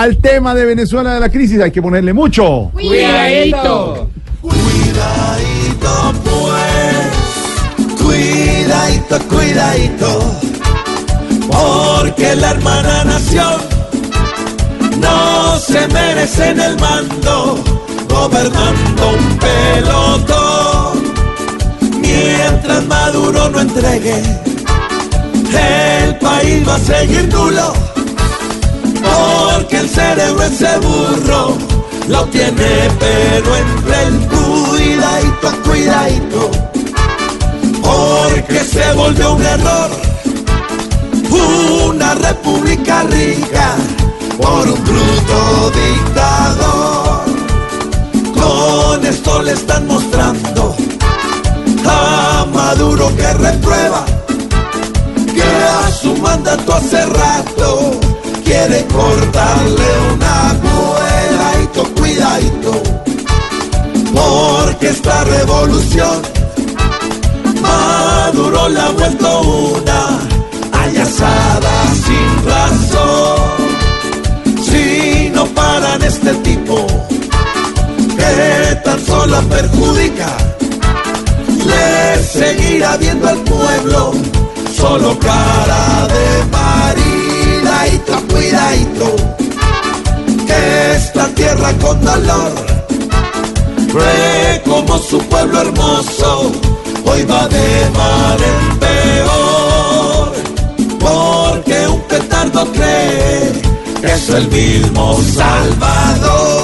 al tema de Venezuela de la crisis. Hay que ponerle mucho. Cuidadito. Cuidadito pues, cuidadito, cuidadito, porque la hermana nación no se merece en el mando, gobernando un pelotón, mientras Maduro no entregue, el país va a seguir nulo, porque el cerebro ese burro lo tiene pero entre el cuidadito, cuidadito, porque se volvió un error, una república rica por un bruto dictador. Con esto le están mostrando a Maduro que reprueba que a su mandato hace rato quiere cortarle una cuidadito, cuidadito, porque esta revolución Maduro la ha vuelto una ayazada sin razón. Si no paran este tipo que tan solo perjudica, le seguirá viendo al pueblo solo cara de con dolor ve como su pueblo hermoso hoy va de mal en peor, porque un petardo cree que es el mismo Salvador.